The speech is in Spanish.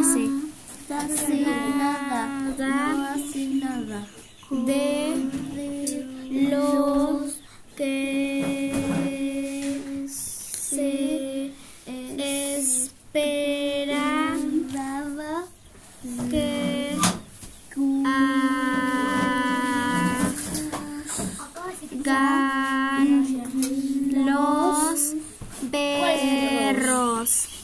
hace? Hace nada. No hace nada. De los que se esperaba que hagan los perros.